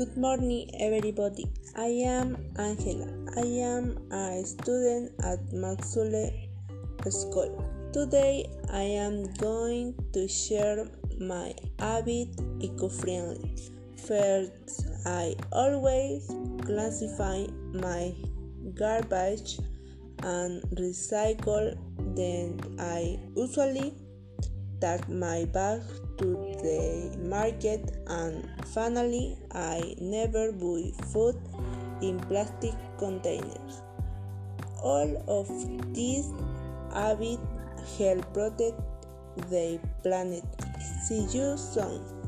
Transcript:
Good morning, everybody. I am Angela. I am a student at Maxule School. Today, I am going to share my habit eco-friendly. First, I always classify my garbage and recycle. Then, I usually take my bag to the market and finally I never buy food in plastic containers. All of these habits help protect the planet. See you soon.